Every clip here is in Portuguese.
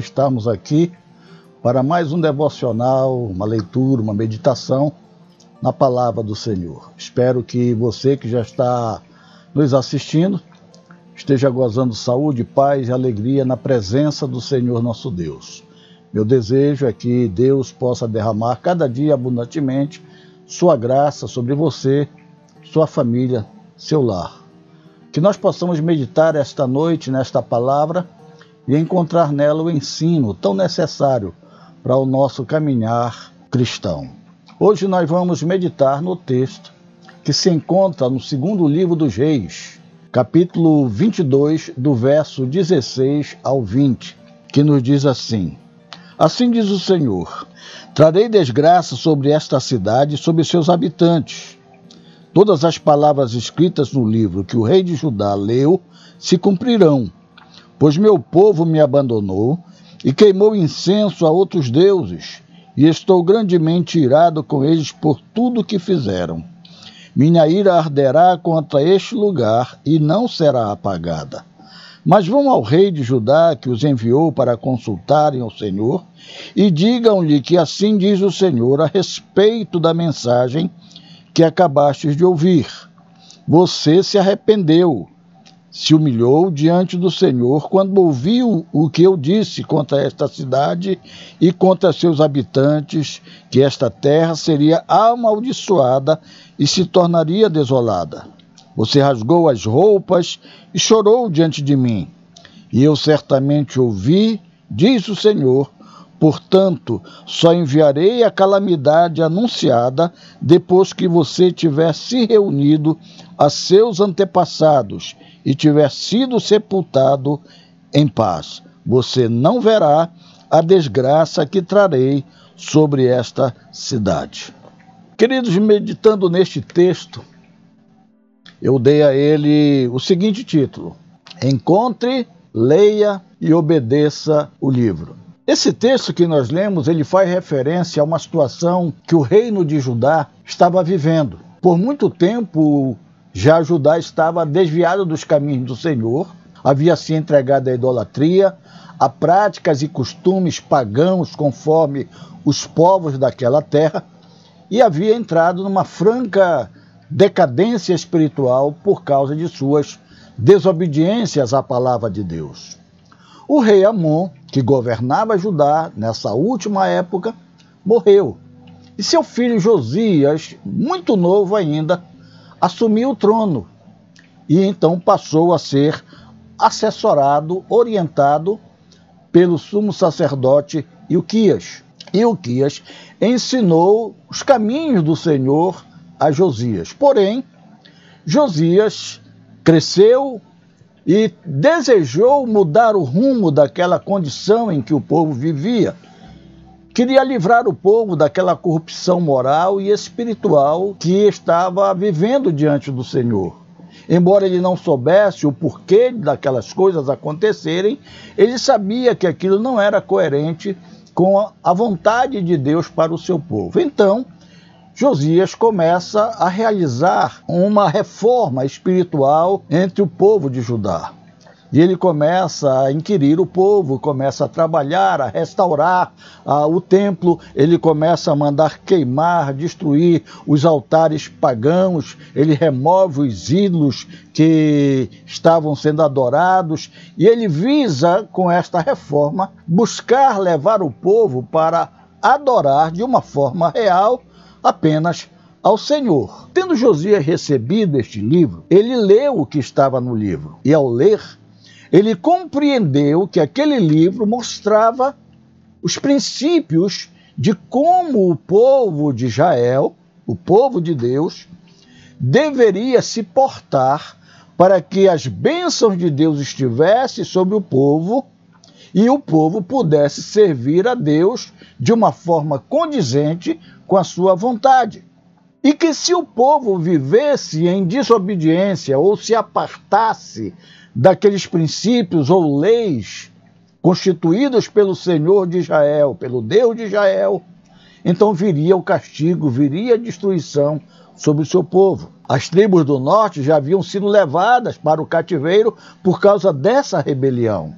estarmos aqui para mais um devocional, uma leitura, uma meditação na palavra do Senhor. Espero que você que já está nos assistindo esteja gozando saúde, paz e alegria na presença do Senhor nosso Deus. Meu desejo é que Deus possa derramar cada dia abundantemente sua graça sobre você, sua família, seu lar. Que nós possamos meditar esta noite nesta palavra e encontrar nela o ensino tão necessário para o nosso caminhar cristão. Hoje nós vamos meditar no texto que se encontra no segundo livro dos Reis, capítulo 22, do verso 16 ao 20, que nos diz assim: Assim diz o Senhor: Trarei desgraça sobre esta cidade e sobre seus habitantes. Todas as palavras escritas no livro que o rei de Judá leu se cumprirão, pois meu povo me abandonou e queimou incenso a outros deuses, e estou grandemente irado com eles por tudo que fizeram. Minha ira arderá contra este lugar e não será apagada. Mas vão ao rei de Judá, que os enviou para consultarem o Senhor, e digam-lhe que assim diz o Senhor a respeito da mensagem que acabastes de ouvir. Você se arrependeu, se humilhou diante do Senhor quando ouviu o que eu disse contra esta cidade e contra seus habitantes, que esta terra seria amaldiçoada e se tornaria desolada. Você rasgou as roupas e chorou diante de mim. E eu certamente ouvi, diz o Senhor. Portanto, só enviarei a calamidade anunciada depois que você tiver se reunido a seus antepassados e tiver sido sepultado em paz. Você não verá a desgraça que trarei sobre esta cidade. Queridos, meditando neste texto, eu dei a ele o seguinte título: Encontre, leia e obedeça o livro. Esse texto que nós lemos, ele faz referência a uma situação que o reino de Judá estava vivendo. Por muito tempo, já Judá estava desviado dos caminhos do Senhor, havia se entregado à idolatria, a práticas e costumes pagãos conforme os povos daquela terra, e havia entrado numa franca decadência espiritual por causa de suas desobediências à palavra de Deus. O rei Amon, que governava Judá nessa última época, morreu. E seu filho Josias, muito novo ainda, assumiu o trono e então passou a ser assessorado, orientado pelo sumo sacerdote Ilquias. Ilquias ensinou os caminhos do Senhor a Josias. Porém, Josias cresceu e desejou mudar o rumo daquela condição em que o povo vivia. Queria livrar o povo daquela corrupção moral e espiritual que estava vivendo diante do Senhor. Embora ele não soubesse o porquê daquelas coisas acontecerem, ele sabia que aquilo não era coerente com a vontade de Deus para o seu povo. Então, Josias começa a realizar uma reforma espiritual entre o povo de Judá. E ele começa a inquirir o povo, começa a trabalhar, a restaurar uh, o templo, ele começa a mandar queimar, destruir os altares pagãos, ele remove os ídolos que estavam sendo adorados, e ele visa, com esta reforma, buscar levar o povo para adorar de uma forma real apenas ao Senhor. Tendo Josias recebido este livro, ele leu o que estava no livro, e ao ler, ele compreendeu que aquele livro mostrava os princípios de como o povo de Israel, o povo de Deus, deveria se portar para que as bênçãos de Deus estivessem sobre o povo e o povo pudesse servir a Deus de uma forma condizente com a sua vontade. E que se o povo vivesse em desobediência ou se apartasse daqueles princípios ou leis constituídos pelo Senhor de Israel, pelo Deus de Israel, então viria o castigo, viria a destruição sobre o seu povo. As tribos do norte já haviam sido levadas para o cativeiro por causa dessa rebelião.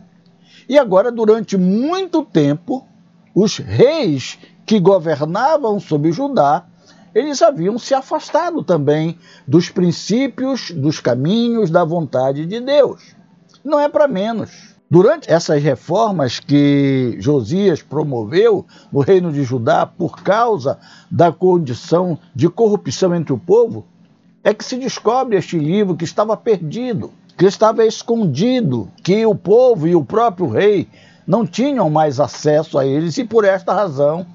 E agora, durante muito tempo, os reis que governavam sobre Judá, eles haviam se afastado também dos princípios, dos caminhos, da vontade de Deus. Não é para menos. Durante essas reformas que Josias promoveu no reino de Judá por causa da condição de corrupção entre o povo, é que se descobre este livro que estava perdido, que estava escondido, que o povo e o próprio rei não tinham mais acesso a eles e por esta razão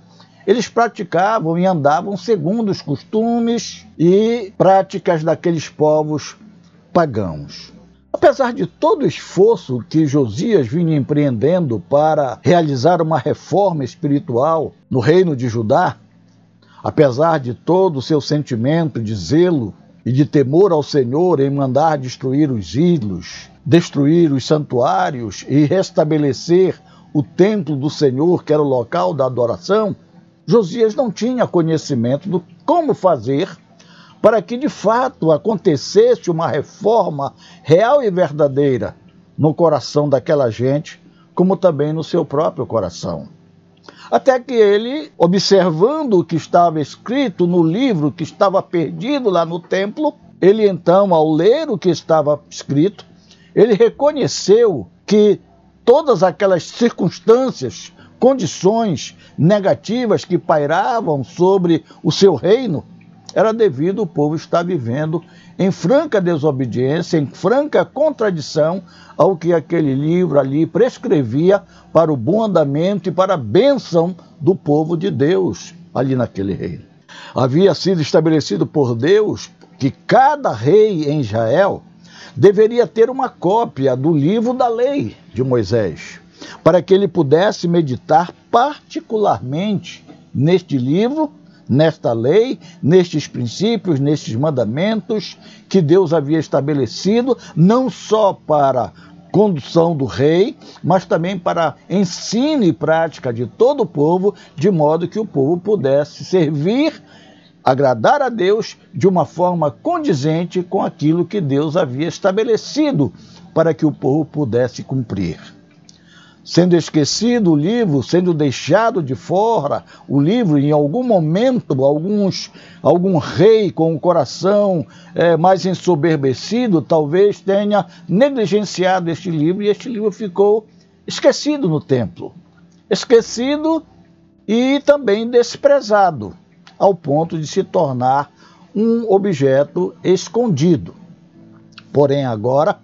eles praticavam e andavam segundo os costumes e práticas daqueles povos pagãos. Apesar de todo o esforço que Josias vinha empreendendo para realizar uma reforma espiritual no reino de Judá, apesar de todo o seu sentimento de zelo e de temor ao Senhor em mandar destruir os ídolos, destruir os santuários e restabelecer o templo do Senhor, que era o local da adoração, Josias não tinha conhecimento do como fazer para que de fato acontecesse uma reforma real e verdadeira no coração daquela gente, como também no seu próprio coração. Até que ele, observando o que estava escrito no livro que estava perdido lá no templo, ele então, ao ler o que estava escrito, ele reconheceu que todas aquelas circunstâncias condições negativas que pairavam sobre o seu reino, era devido ao povo estar vivendo em franca desobediência, em franca contradição ao que aquele livro ali prescrevia para o bom andamento e para a bênção do povo de Deus ali naquele reino. Havia sido estabelecido por Deus que cada rei em Israel deveria ter uma cópia do livro da lei de Moisés para que ele pudesse meditar particularmente neste livro, nesta lei, nestes princípios, nestes mandamentos que Deus havia estabelecido, não só para condução do rei, mas também para ensino e prática de todo o povo, de modo que o povo pudesse servir, agradar a Deus de uma forma condizente com aquilo que Deus havia estabelecido para que o povo pudesse cumprir sendo esquecido o livro, sendo deixado de fora o livro, em algum momento, alguns, algum rei com o coração é, mais ensoberbecido talvez tenha negligenciado este livro e este livro ficou esquecido no templo. Esquecido e também desprezado, ao ponto de se tornar um objeto escondido. Porém, agora,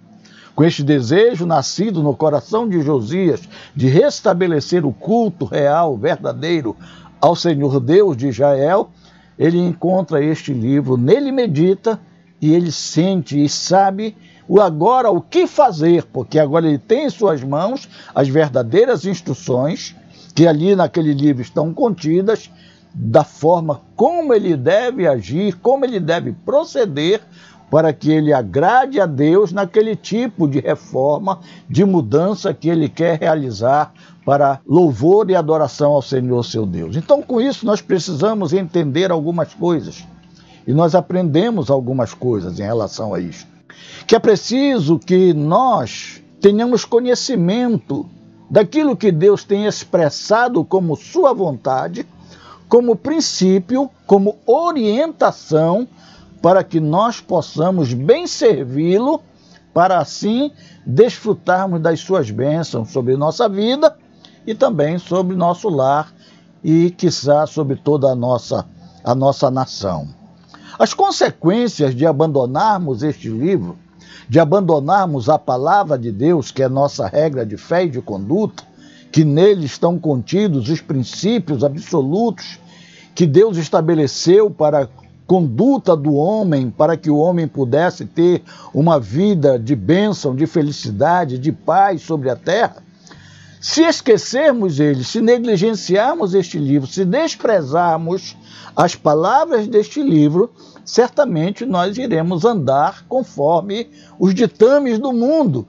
com este desejo nascido no coração de Josias de restabelecer o culto real, verdadeiro ao Senhor Deus de Israel, ele encontra este livro, nele medita e ele sente e sabe o agora o que fazer, porque agora ele tem em suas mãos as verdadeiras instruções que ali naquele livro estão contidas da forma como ele deve agir, como ele deve proceder para que ele agrade a Deus naquele tipo de reforma, de mudança que ele quer realizar para louvor e adoração ao Senhor seu Deus. Então, com isso, nós precisamos entender algumas coisas. E nós aprendemos algumas coisas em relação a isto. Que é preciso que nós tenhamos conhecimento daquilo que Deus tem expressado como sua vontade, como princípio, como orientação para que nós possamos bem servi-lo, para assim desfrutarmos das suas bênçãos sobre nossa vida e também sobre nosso lar e, quiçá, sobre toda a nossa, a nossa nação. As consequências de abandonarmos este livro, de abandonarmos a palavra de Deus, que é nossa regra de fé e de conduta, que nele estão contidos os princípios absolutos que Deus estabeleceu para conduta do homem para que o homem pudesse ter uma vida de bênção, de felicidade, de paz sobre a terra, se esquecermos ele, se negligenciarmos este livro, se desprezarmos as palavras deste livro, certamente nós iremos andar conforme os ditames do mundo,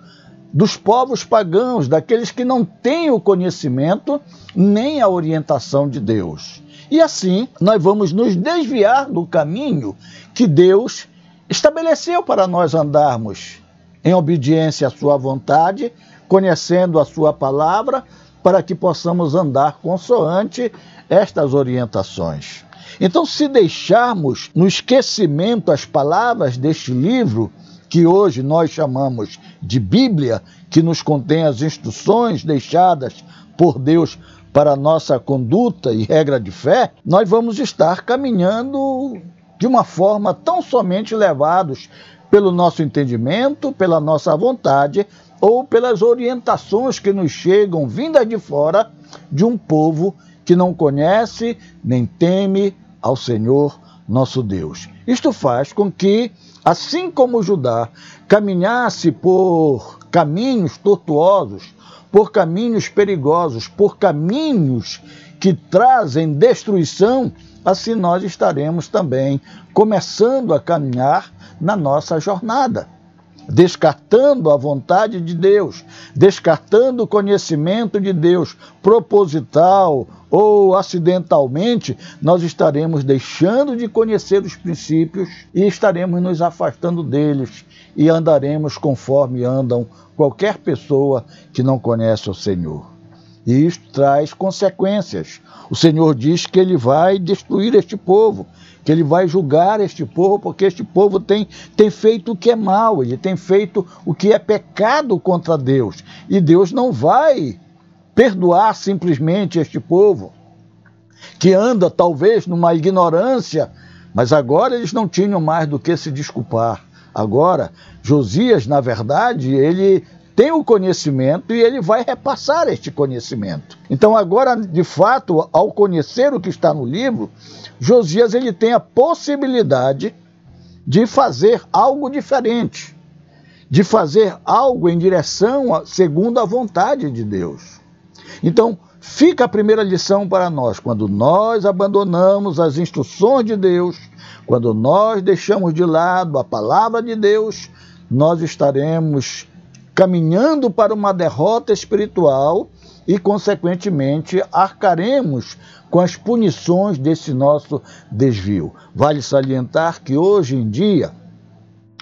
dos povos pagãos, daqueles que não têm o conhecimento nem a orientação de Deus. E assim nós vamos nos desviar do caminho que Deus estabeleceu para nós andarmos em obediência à Sua vontade, conhecendo a Sua palavra, para que possamos andar consoante estas orientações. Então, se deixarmos no esquecimento as palavras deste livro, que hoje nós chamamos de Bíblia, que nos contém as instruções deixadas por Deus para a nossa conduta e regra de fé, nós vamos estar caminhando de uma forma tão somente levados pelo nosso entendimento, pela nossa vontade ou pelas orientações que nos chegam vindas de fora de um povo que não conhece nem teme ao Senhor nosso Deus. Isto faz com que, assim como Judá caminhasse por caminhos tortuosos, por caminhos perigosos, por caminhos que trazem destruição, assim nós estaremos também começando a caminhar na nossa jornada descartando a vontade de Deus, descartando o conhecimento de Deus, proposital ou acidentalmente, nós estaremos deixando de conhecer os princípios e estaremos nos afastando deles e andaremos conforme andam qualquer pessoa que não conhece o Senhor. E isto traz consequências. O Senhor diz que ele vai destruir este povo, que ele vai julgar este povo, porque este povo tem, tem feito o que é mal, ele tem feito o que é pecado contra Deus. E Deus não vai perdoar simplesmente este povo, que anda talvez numa ignorância, mas agora eles não tinham mais do que se desculpar. Agora, Josias, na verdade, ele tem o conhecimento e ele vai repassar este conhecimento. Então agora, de fato, ao conhecer o que está no livro, Josias ele tem a possibilidade de fazer algo diferente, de fazer algo em direção a, segundo a vontade de Deus. Então, fica a primeira lição para nós, quando nós abandonamos as instruções de Deus, quando nós deixamos de lado a palavra de Deus, nós estaremos caminhando para uma derrota espiritual e, consequentemente, arcaremos com as punições desse nosso desvio. Vale salientar que hoje em dia,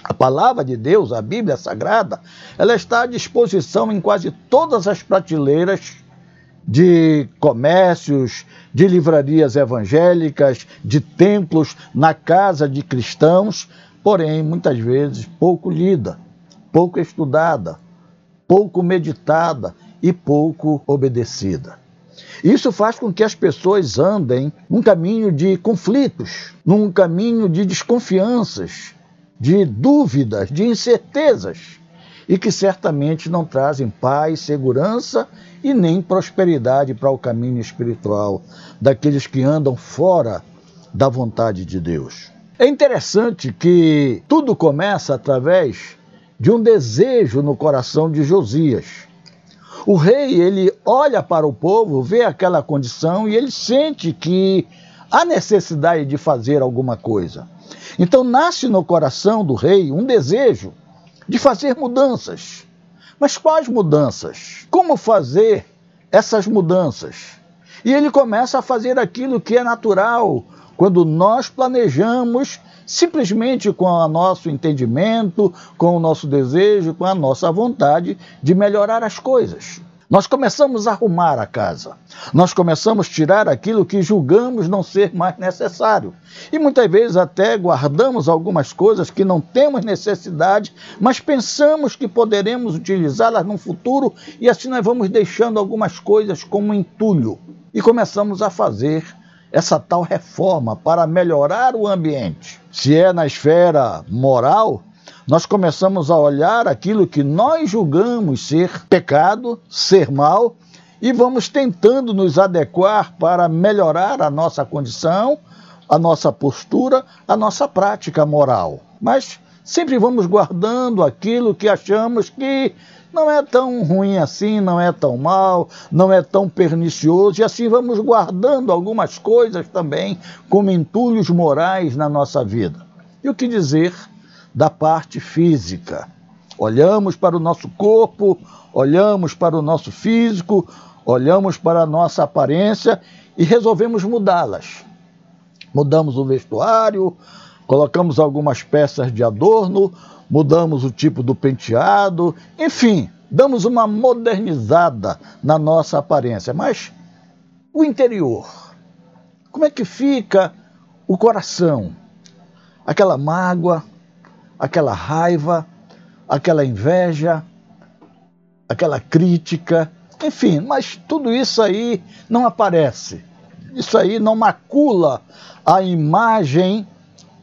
a palavra de Deus, a Bíblia Sagrada, ela está à disposição em quase todas as prateleiras de comércios, de livrarias evangélicas, de templos, na casa de cristãos, porém, muitas vezes pouco lida, pouco estudada, pouco meditada e pouco obedecida. Isso faz com que as pessoas andem num caminho de conflitos, num caminho de desconfianças, de dúvidas, de incertezas, e que certamente não trazem paz, segurança e nem prosperidade para o caminho espiritual daqueles que andam fora da vontade de Deus. É interessante que tudo começa através de um desejo no coração de Josias. O rei, ele olha para o povo, vê aquela condição e ele sente que há necessidade de fazer alguma coisa. Então nasce no coração do rei um desejo de fazer mudanças. Mas quais mudanças? Como fazer essas mudanças? E ele começa a fazer aquilo que é natural quando nós planejamos simplesmente com o nosso entendimento, com o nosso desejo, com a nossa vontade de melhorar as coisas. Nós começamos a arrumar a casa. Nós começamos a tirar aquilo que julgamos não ser mais necessário. E muitas vezes até guardamos algumas coisas que não temos necessidade, mas pensamos que poderemos utilizá-las no futuro e assim nós vamos deixando algumas coisas como entulho. E começamos a fazer essa tal reforma para melhorar o ambiente. Se é na esfera moral, nós começamos a olhar aquilo que nós julgamos ser pecado, ser mal, e vamos tentando nos adequar para melhorar a nossa condição, a nossa postura, a nossa prática moral. Mas sempre vamos guardando aquilo que achamos que não é tão ruim assim, não é tão mal, não é tão pernicioso, e assim vamos guardando algumas coisas também como entulhos morais na nossa vida. E o que dizer da parte física? Olhamos para o nosso corpo, olhamos para o nosso físico, olhamos para a nossa aparência e resolvemos mudá-las. Mudamos o vestuário, colocamos algumas peças de adorno, mudamos o tipo do penteado, enfim, damos uma modernizada na nossa aparência, mas o interior, como é que fica o coração? Aquela mágoa, aquela raiva, aquela inveja, aquela crítica, enfim, mas tudo isso aí não aparece. Isso aí não macula a imagem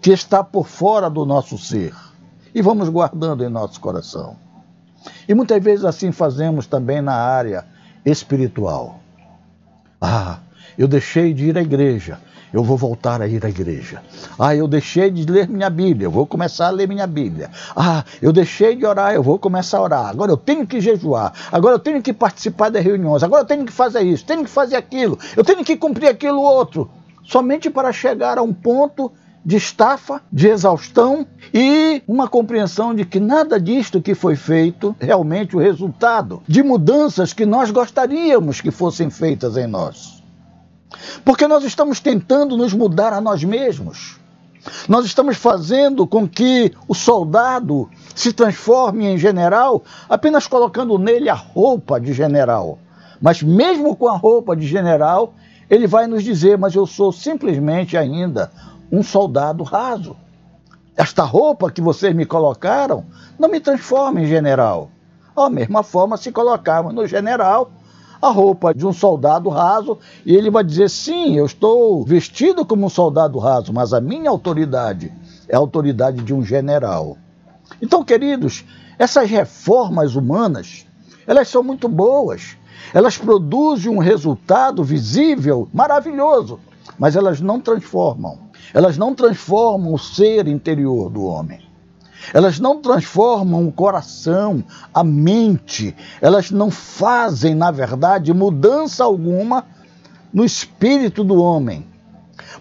que está por fora do nosso ser. E vamos guardando em nosso coração. E muitas vezes assim fazemos também na área espiritual. Ah, eu deixei de ir à igreja, eu vou voltar a ir à igreja. Ah, eu deixei de ler minha Bíblia, eu vou começar a ler minha Bíblia. Ah, eu deixei de orar, eu vou começar a orar. Agora eu tenho que jejuar, agora eu tenho que participar das reuniões, agora eu tenho que fazer isso, tenho que fazer aquilo, eu tenho que cumprir aquilo outro. Somente para chegar a um ponto de estafa, de exaustão e uma compreensão de que nada disto que foi feito realmente o resultado de mudanças que nós gostaríamos que fossem feitas em nós. Porque nós estamos tentando nos mudar a nós mesmos. Nós estamos fazendo com que o soldado se transforme em general apenas colocando nele a roupa de general. Mas mesmo com a roupa de general, ele vai nos dizer: Mas eu sou simplesmente ainda um soldado raso. Esta roupa que vocês me colocaram não me transforma em general. Da mesma forma, se colocarmos no general a roupa de um soldado raso, e ele vai dizer: sim, eu estou vestido como um soldado raso, mas a minha autoridade é a autoridade de um general. Então, queridos, essas reformas humanas, elas são muito boas. Elas produzem um resultado visível, maravilhoso, mas elas não transformam. Elas não transformam o ser interior do homem. Elas não transformam o coração, a mente. Elas não fazem, na verdade, mudança alguma no espírito do homem.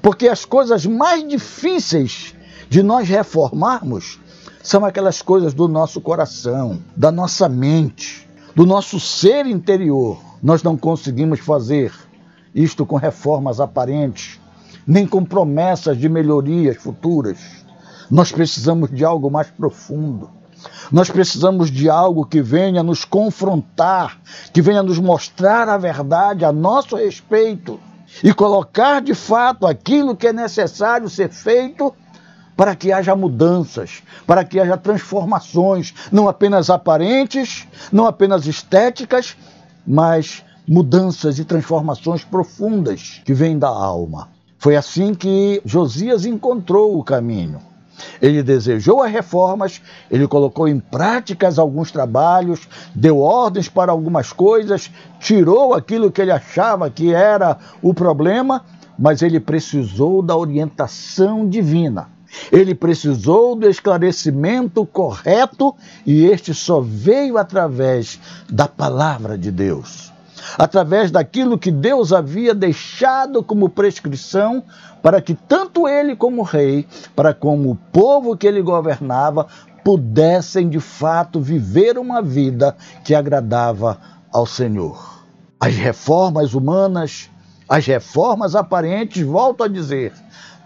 Porque as coisas mais difíceis de nós reformarmos são aquelas coisas do nosso coração, da nossa mente, do nosso ser interior. Nós não conseguimos fazer isto com reformas aparentes, nem com promessas de melhorias futuras. Nós precisamos de algo mais profundo. Nós precisamos de algo que venha nos confrontar, que venha nos mostrar a verdade a nosso respeito e colocar de fato aquilo que é necessário ser feito para que haja mudanças, para que haja transformações, não apenas aparentes, não apenas estéticas, mas mudanças e transformações profundas que vêm da alma. Foi assim que Josias encontrou o caminho. Ele desejou as reformas, ele colocou em práticas alguns trabalhos, deu ordens para algumas coisas, tirou aquilo que ele achava que era o problema, mas ele precisou da orientação divina. Ele precisou do esclarecimento correto e este só veio através da palavra de Deus através daquilo que Deus havia deixado como prescrição para que tanto ele como o rei, para como o povo que ele governava, pudessem de fato viver uma vida que agradava ao Senhor. As reformas humanas, as reformas aparentes, volto a dizer,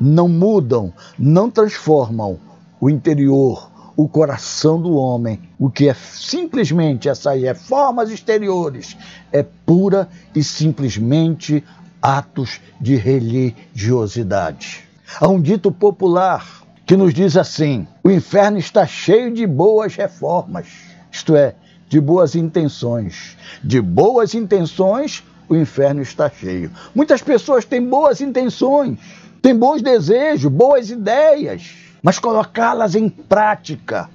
não mudam, não transformam o interior, o coração do homem. O que é simplesmente essas reformas exteriores é pura e simplesmente atos de religiosidade. Há um dito popular que nos diz assim: o inferno está cheio de boas reformas, isto é, de boas intenções. De boas intenções, o inferno está cheio. Muitas pessoas têm boas intenções, têm bons desejos, boas ideias, mas colocá-las em prática,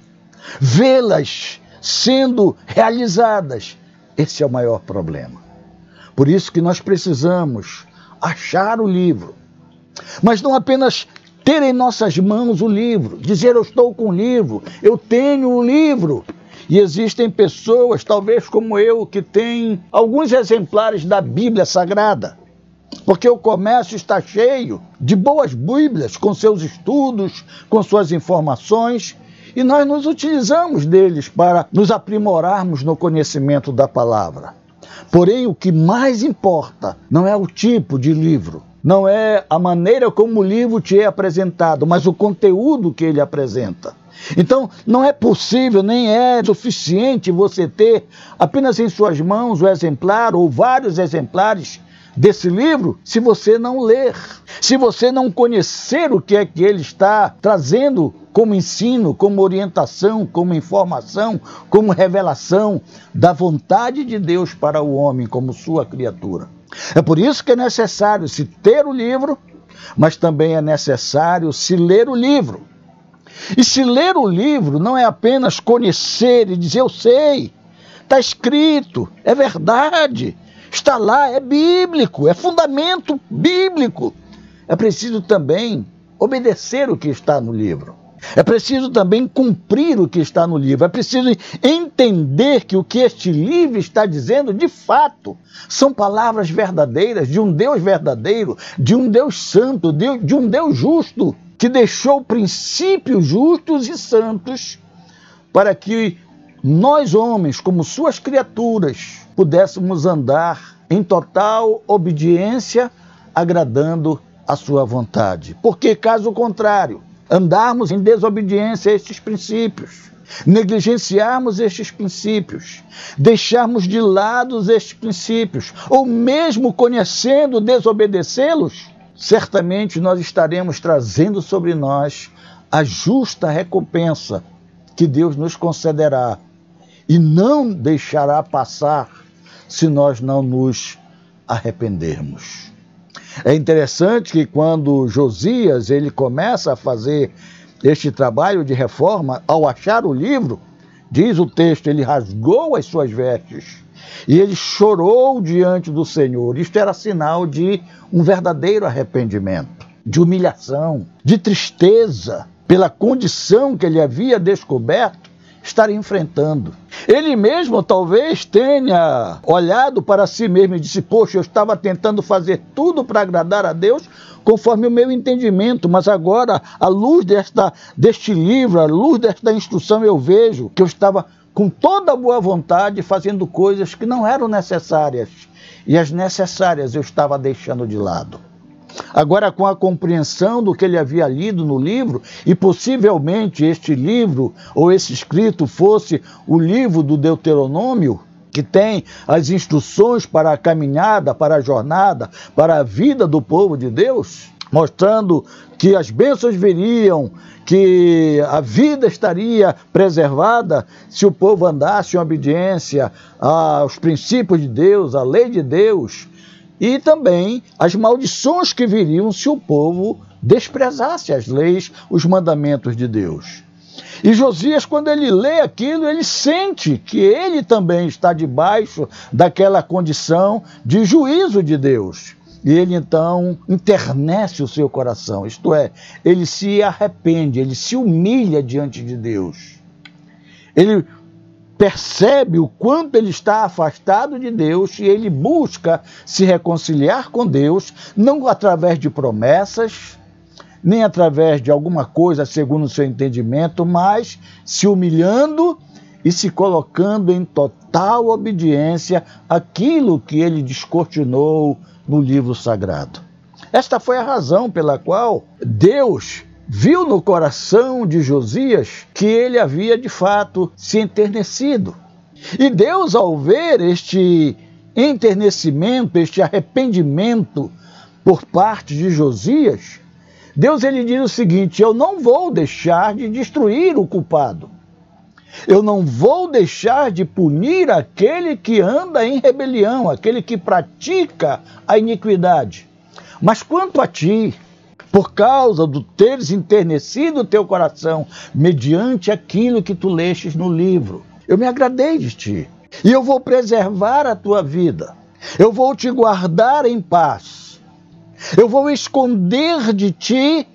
vê-las sendo realizadas, esse é o maior problema. Por isso que nós precisamos achar o livro, mas não apenas ter em nossas mãos o livro, dizer eu estou com o livro, eu tenho o livro. E existem pessoas, talvez como eu, que têm alguns exemplares da Bíblia Sagrada, porque o comércio está cheio de boas Bíblias, com seus estudos, com suas informações, e nós nos utilizamos deles para nos aprimorarmos no conhecimento da palavra. Porém, o que mais importa não é o tipo de livro, não é a maneira como o livro te é apresentado, mas o conteúdo que ele apresenta. Então, não é possível, nem é suficiente você ter apenas em suas mãos o exemplar ou vários exemplares desse livro se você não ler, se você não conhecer o que é que ele está trazendo como ensino, como orientação, como informação, como revelação da vontade de Deus para o homem como sua criatura. É por isso que é necessário se ter o livro, mas também é necessário se ler o livro. E se ler o livro não é apenas conhecer e dizer eu sei, está escrito, é verdade, está lá, é bíblico, é fundamento bíblico. É preciso também obedecer o que está no livro. É preciso também cumprir o que está no livro. É preciso entender que o que este livro está dizendo, de fato, são palavras verdadeiras de um Deus verdadeiro, de um Deus santo, de um Deus justo, que deixou princípios justos e santos para que nós, homens, como suas criaturas, pudéssemos andar em total obediência, agradando a sua vontade. Porque, caso contrário, andarmos em desobediência a estes princípios, negligenciarmos estes princípios, deixarmos de lado estes princípios, ou mesmo conhecendo desobedecê-los, certamente nós estaremos trazendo sobre nós a justa recompensa que Deus nos concederá e não deixará passar se nós não nos arrependermos. É interessante que quando Josias ele começa a fazer este trabalho de reforma, ao achar o livro, diz o texto, ele rasgou as suas vestes e ele chorou diante do Senhor. Isto era sinal de um verdadeiro arrependimento, de humilhação, de tristeza pela condição que ele havia descoberto estar enfrentando. Ele mesmo talvez tenha olhado para si mesmo e disse: Poxa, eu estava tentando fazer tudo para agradar a Deus conforme o meu entendimento, mas agora, à luz desta, deste livro, à luz desta instrução, eu vejo que eu estava com toda boa vontade fazendo coisas que não eram necessárias e as necessárias eu estava deixando de lado. Agora, com a compreensão do que ele havia lido no livro, e possivelmente este livro ou esse escrito fosse o livro do Deuteronômio, que tem as instruções para a caminhada, para a jornada, para a vida do povo de Deus, mostrando que as bênçãos viriam, que a vida estaria preservada se o povo andasse em obediência aos princípios de Deus, à lei de Deus, e também as maldições que viriam se o povo desprezasse as leis, os mandamentos de Deus. E Josias, quando ele lê aquilo, ele sente que ele também está debaixo daquela condição de juízo de Deus. E ele então internece o seu coração, isto é, ele se arrepende, ele se humilha diante de Deus. Ele percebe o quanto ele está afastado de Deus e ele busca se reconciliar com Deus, não através de promessas, nem através de alguma coisa segundo o seu entendimento, mas se humilhando e se colocando em total obediência àquilo que ele descortinou no livro sagrado. Esta foi a razão pela qual Deus viu no coração de Josias que ele havia de fato se enternecido. E Deus, ao ver este enternecimento, este arrependimento por parte de Josias, Deus ele diz o seguinte: Eu não vou deixar de destruir o culpado. Eu não vou deixar de punir aquele que anda em rebelião, aquele que pratica a iniquidade. Mas quanto a ti, por causa do teres enternecido o teu coração, mediante aquilo que tu lestes no livro. Eu me agradei de ti, e eu vou preservar a tua vida, eu vou te guardar em paz, eu vou esconder de ti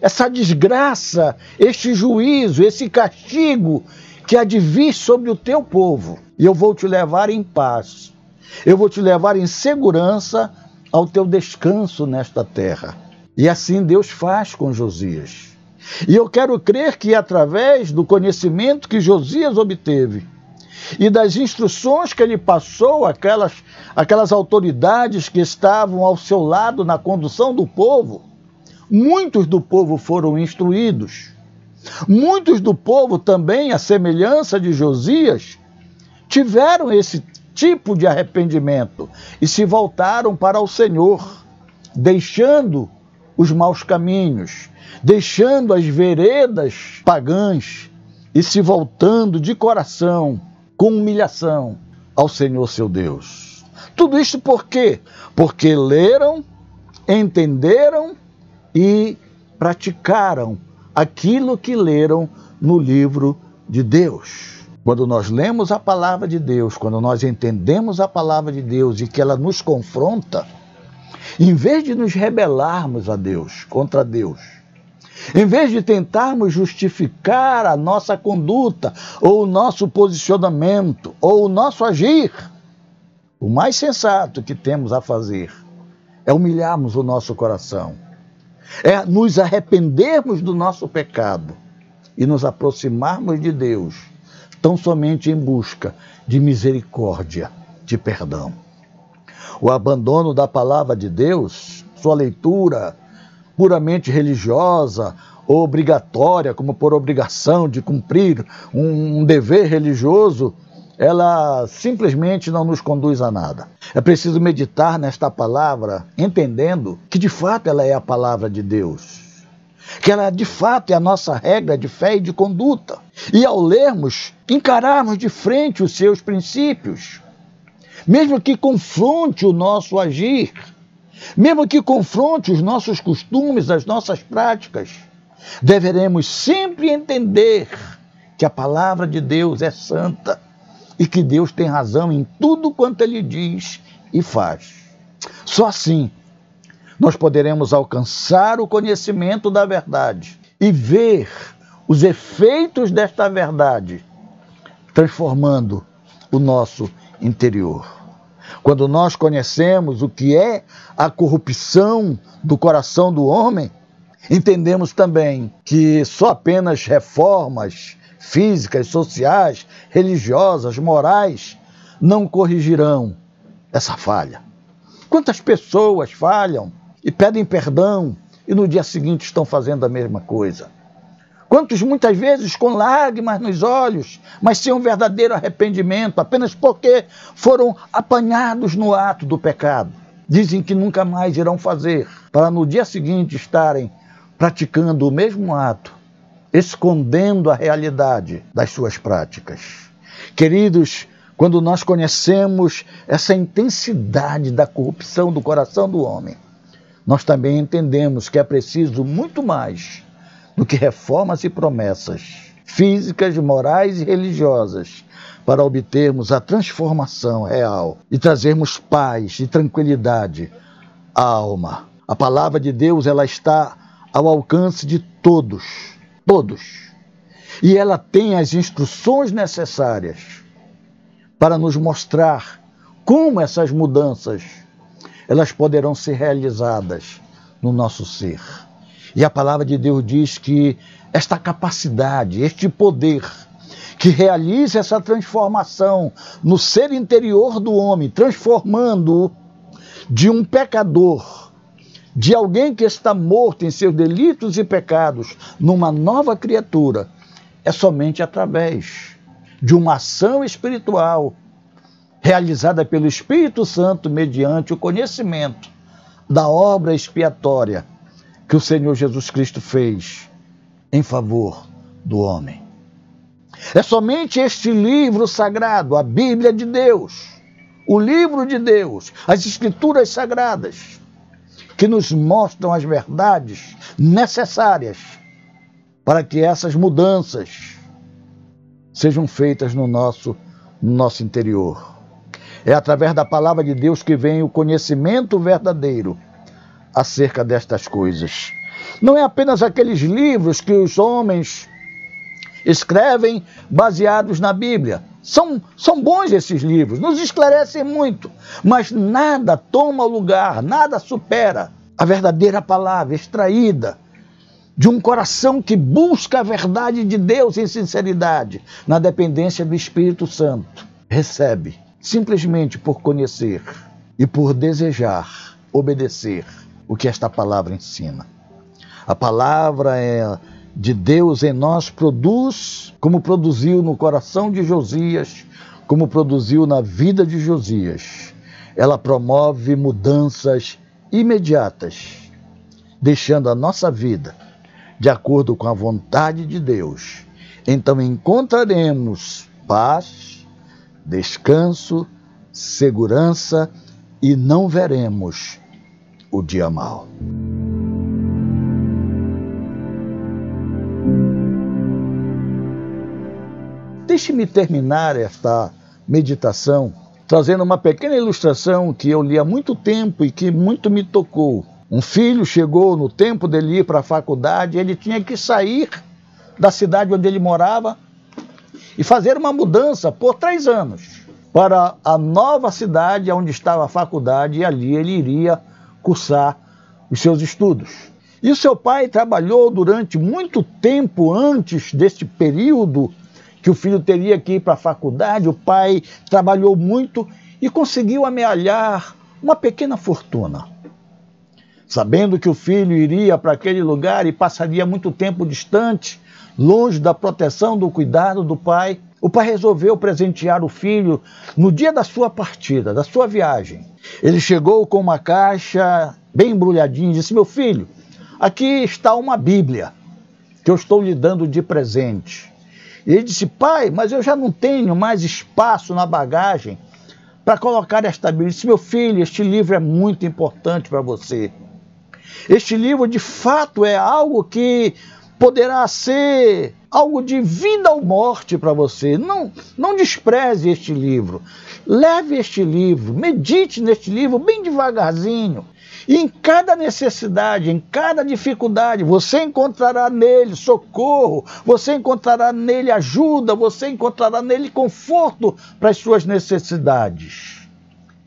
essa desgraça, este juízo, esse castigo que há de vir sobre o teu povo, e eu vou te levar em paz, eu vou te levar em segurança ao teu descanso nesta terra. E assim Deus faz com Josias. E eu quero crer que através do conhecimento que Josias obteve e das instruções que ele passou àquelas, àquelas autoridades que estavam ao seu lado na condução do povo, muitos do povo foram instruídos. Muitos do povo também, à semelhança de Josias, tiveram esse tipo de arrependimento e se voltaram para o Senhor, deixando os maus caminhos, deixando as veredas pagãs e se voltando de coração, com humilhação, ao Senhor seu Deus. Tudo isso por quê? Porque leram, entenderam e praticaram aquilo que leram no livro de Deus. Quando nós lemos a palavra de Deus, quando nós entendemos a palavra de Deus e que ela nos confronta, em vez de nos rebelarmos a Deus, contra Deus, em vez de tentarmos justificar a nossa conduta, ou o nosso posicionamento, ou o nosso agir, o mais sensato que temos a fazer é humilharmos o nosso coração, é nos arrependermos do nosso pecado e nos aproximarmos de Deus, tão somente em busca de misericórdia, de perdão. O abandono da palavra de Deus, sua leitura, puramente religiosa, obrigatória, como por obrigação de cumprir um dever religioso, ela simplesmente não nos conduz a nada. É preciso meditar nesta palavra, entendendo que de fato ela é a palavra de Deus. Que ela de fato é a nossa regra de fé e de conduta. E ao lermos, encararmos de frente os seus princípios, mesmo que confronte o nosso agir, mesmo que confronte os nossos costumes, as nossas práticas, deveremos sempre entender que a palavra de Deus é santa e que Deus tem razão em tudo quanto ele diz e faz. Só assim nós poderemos alcançar o conhecimento da verdade e ver os efeitos desta verdade transformando o nosso interior. Quando nós conhecemos o que é a corrupção do coração do homem, entendemos também que só apenas reformas físicas, sociais, religiosas, morais não corrigirão essa falha. Quantas pessoas falham e pedem perdão e no dia seguinte estão fazendo a mesma coisa? Quantos muitas vezes com lágrimas nos olhos, mas sem um verdadeiro arrependimento, apenas porque foram apanhados no ato do pecado. Dizem que nunca mais irão fazer, para no dia seguinte estarem praticando o mesmo ato, escondendo a realidade das suas práticas. Queridos, quando nós conhecemos essa intensidade da corrupção do coração do homem, nós também entendemos que é preciso muito mais do que reformas e promessas físicas, morais e religiosas para obtermos a transformação real e trazermos paz e tranquilidade à alma. A palavra de Deus ela está ao alcance de todos, todos. E ela tem as instruções necessárias para nos mostrar como essas mudanças elas poderão ser realizadas no nosso ser. E a palavra de Deus diz que esta capacidade, este poder que realiza essa transformação no ser interior do homem, transformando-o de um pecador, de alguém que está morto em seus delitos e pecados, numa nova criatura, é somente através de uma ação espiritual realizada pelo Espírito Santo mediante o conhecimento da obra expiatória que o Senhor Jesus Cristo fez em favor do homem. É somente este livro sagrado, a Bíblia de Deus, o livro de Deus, as Escrituras sagradas, que nos mostram as verdades necessárias para que essas mudanças sejam feitas no nosso, no nosso interior. É através da palavra de Deus que vem o conhecimento verdadeiro acerca destas coisas. Não é apenas aqueles livros que os homens escrevem baseados na Bíblia. São, são bons esses livros, nos esclarecem muito, mas nada toma lugar, nada supera a verdadeira palavra extraída de um coração que busca a verdade de Deus em sinceridade, na dependência do Espírito Santo. Recebe, simplesmente por conhecer e por desejar obedecer o que esta palavra ensina. A palavra é, de Deus em nós produz, como produziu no coração de Josias, como produziu na vida de Josias. Ela promove mudanças imediatas, deixando a nossa vida de acordo com a vontade de Deus. Então encontraremos paz, descanso, segurança e não veremos o dia mal. Deixe-me terminar esta meditação trazendo uma pequena ilustração que eu li há muito tempo e que muito me tocou. Um filho chegou no tempo dele ir para a faculdade, ele tinha que sair da cidade onde ele morava e fazer uma mudança por três anos para a nova cidade onde estava a faculdade e ali ele iria cursar os seus estudos. E seu pai trabalhou durante muito tempo antes deste período que o filho teria que ir para a faculdade, o pai trabalhou muito e conseguiu amealhar uma pequena fortuna. Sabendo que o filho iria para aquele lugar e passaria muito tempo distante, longe da proteção, do cuidado do pai, o pai resolveu presentear o filho no dia da sua partida, da sua viagem. Ele chegou com uma caixa bem embrulhadinha e disse: Meu filho, aqui está uma Bíblia que eu estou lhe dando de presente. E ele disse: Pai, mas eu já não tenho mais espaço na bagagem para colocar esta Bíblia. Ele disse: Meu filho, este livro é muito importante para você. Este livro, de fato, é algo que poderá ser algo de vida ou morte para você. Não, não despreze este livro. Leve este livro, medite neste livro bem devagarzinho. E em cada necessidade, em cada dificuldade, você encontrará nele socorro, você encontrará nele ajuda, você encontrará nele conforto para as suas necessidades.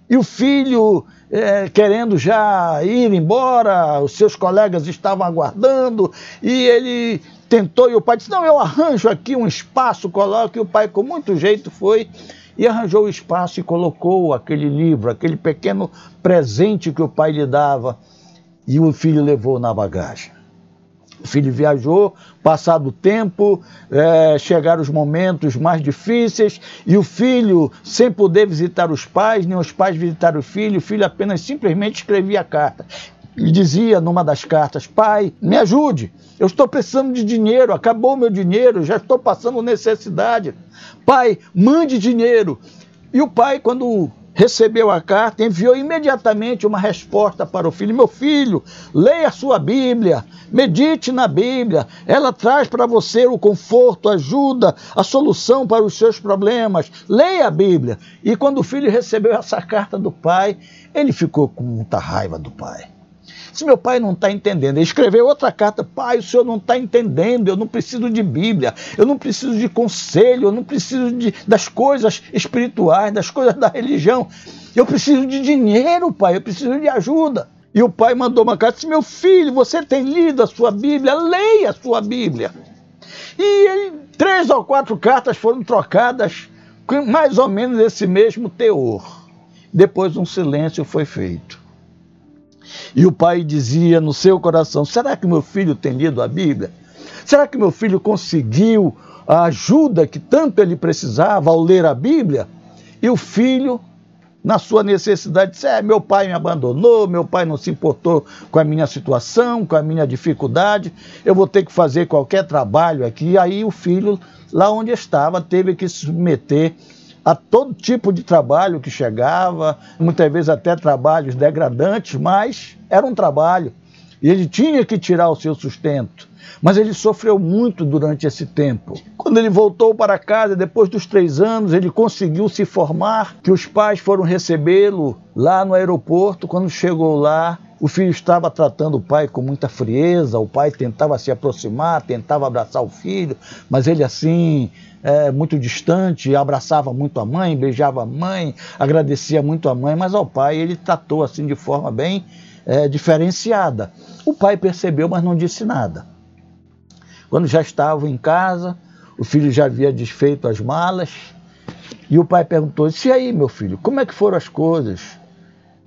E o filho, é, querendo já ir embora, os seus colegas estavam aguardando, e ele tentou, e o pai disse: Não, eu arranjo aqui um espaço, coloque. E o pai, com muito jeito, foi e arranjou o espaço e colocou aquele livro, aquele pequeno presente que o pai lhe dava, e o filho levou na bagagem. O filho viajou, passado o tempo, é, chegaram os momentos mais difíceis, e o filho, sem poder visitar os pais, nem os pais visitar o filho, o filho apenas simplesmente escrevia a carta e dizia numa das cartas: Pai, me ajude, eu estou precisando de dinheiro, acabou meu dinheiro, já estou passando necessidade. Pai, mande dinheiro. E o pai, quando recebeu a carta, enviou imediatamente uma resposta para o filho: Meu filho, leia a sua Bíblia, medite na Bíblia, ela traz para você o conforto, ajuda, a solução para os seus problemas. Leia a Bíblia. E quando o filho recebeu essa carta do pai, ele ficou com muita raiva do pai. Se meu pai não está entendendo, ele escreveu outra carta, pai, o senhor não está entendendo, eu não preciso de Bíblia, eu não preciso de conselho, eu não preciso de, das coisas espirituais, das coisas da religião, eu preciso de dinheiro, pai, eu preciso de ajuda. E o pai mandou uma carta, disse, meu filho, você tem lido a sua Bíblia, leia a sua Bíblia. E ele, três ou quatro cartas foram trocadas com mais ou menos esse mesmo teor. Depois um silêncio foi feito. E o pai dizia no seu coração: será que meu filho tem lido a Bíblia? Será que meu filho conseguiu a ajuda que tanto ele precisava ao ler a Bíblia? E o filho, na sua necessidade, disse: é, meu pai me abandonou, meu pai não se importou com a minha situação, com a minha dificuldade, eu vou ter que fazer qualquer trabalho aqui. E aí o filho, lá onde estava, teve que se submeter a todo tipo de trabalho que chegava, muitas vezes até trabalhos degradantes, mas era um trabalho. E ele tinha que tirar o seu sustento. Mas ele sofreu muito durante esse tempo. Quando ele voltou para casa, depois dos três anos, ele conseguiu se formar, que os pais foram recebê-lo lá no aeroporto. Quando chegou lá, o filho estava tratando o pai com muita frieza, o pai tentava se aproximar, tentava abraçar o filho, mas ele assim é, muito distante, abraçava muito a mãe, beijava a mãe, agradecia muito a mãe, mas ao pai ele tratou assim de forma bem é, diferenciada. O pai percebeu, mas não disse nada. Quando já estavam em casa, o filho já havia desfeito as malas e o pai perguntou: "E aí, meu filho, como é que foram as coisas?"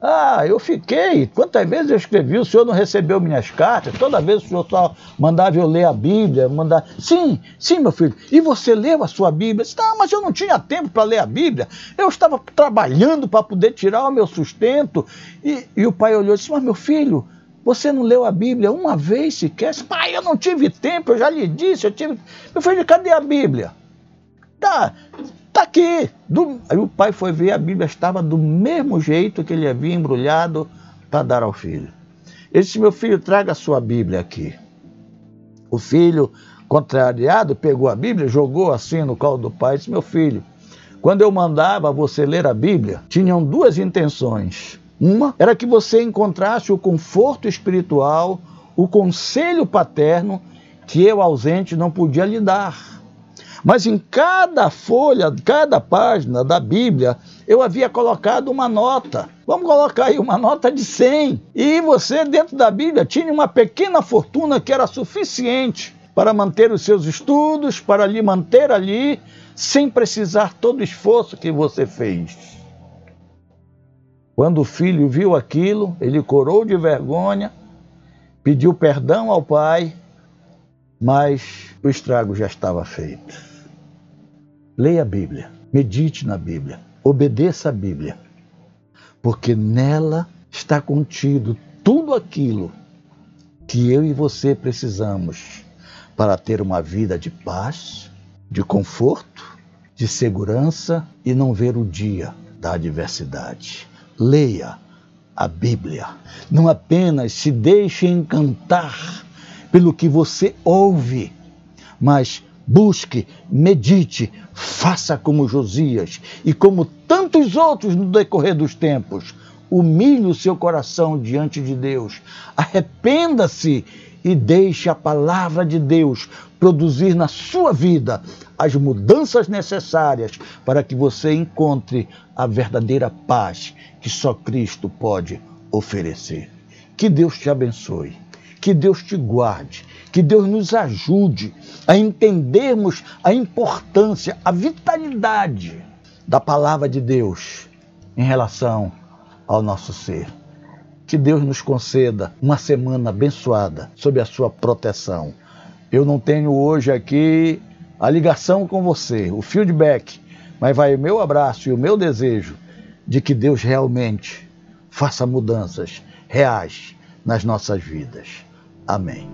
Ah, eu fiquei. Quantas vezes eu escrevi, o senhor não recebeu minhas cartas? Toda vez o senhor só mandava eu ler a Bíblia, mandar. Sim, sim, meu filho. E você leu a sua Bíblia? não, mas eu não tinha tempo para ler a Bíblia. Eu estava trabalhando para poder tirar o meu sustento. E, e o pai olhou e disse, mas meu filho, você não leu a Bíblia uma vez sequer? Pai, eu não tive tempo, eu já lhe disse, eu tive. Meu filho, cadê a Bíblia? Tá, tá aqui. Do... Aí o pai foi ver, a Bíblia estava do mesmo jeito que ele havia embrulhado para dar ao filho. Ele disse: Meu filho, traga a sua Bíblia aqui. O filho, contrariado, pegou a Bíblia, jogou assim no colo do pai e disse: Meu filho, quando eu mandava você ler a Bíblia, tinham duas intenções. Uma era que você encontrasse o conforto espiritual, o conselho paterno que eu ausente não podia lhe dar. Mas em cada folha, cada página da Bíblia, eu havia colocado uma nota. Vamos colocar aí uma nota de 100. E você, dentro da Bíblia, tinha uma pequena fortuna que era suficiente para manter os seus estudos, para lhe manter ali, sem precisar todo o esforço que você fez. Quando o filho viu aquilo, ele corou de vergonha, pediu perdão ao pai, mas o estrago já estava feito. Leia a Bíblia, medite na Bíblia, obedeça a Bíblia, porque nela está contido tudo aquilo que eu e você precisamos para ter uma vida de paz, de conforto, de segurança e não ver o dia da adversidade. Leia a Bíblia. Não apenas se deixe encantar pelo que você ouve, mas busque, medite, faça como Josias e como tantos outros no decorrer dos tempos. Humilhe o seu coração diante de Deus, arrependa-se e deixe a palavra de Deus produzir na sua vida as mudanças necessárias para que você encontre a verdadeira paz que só Cristo pode oferecer. Que Deus te abençoe, que Deus te guarde que Deus nos ajude a entendermos a importância, a vitalidade da palavra de Deus em relação ao nosso ser. Que Deus nos conceda uma semana abençoada sob a sua proteção. Eu não tenho hoje aqui a ligação com você, o feedback, mas vai o meu abraço e o meu desejo de que Deus realmente faça mudanças reais nas nossas vidas. Amém.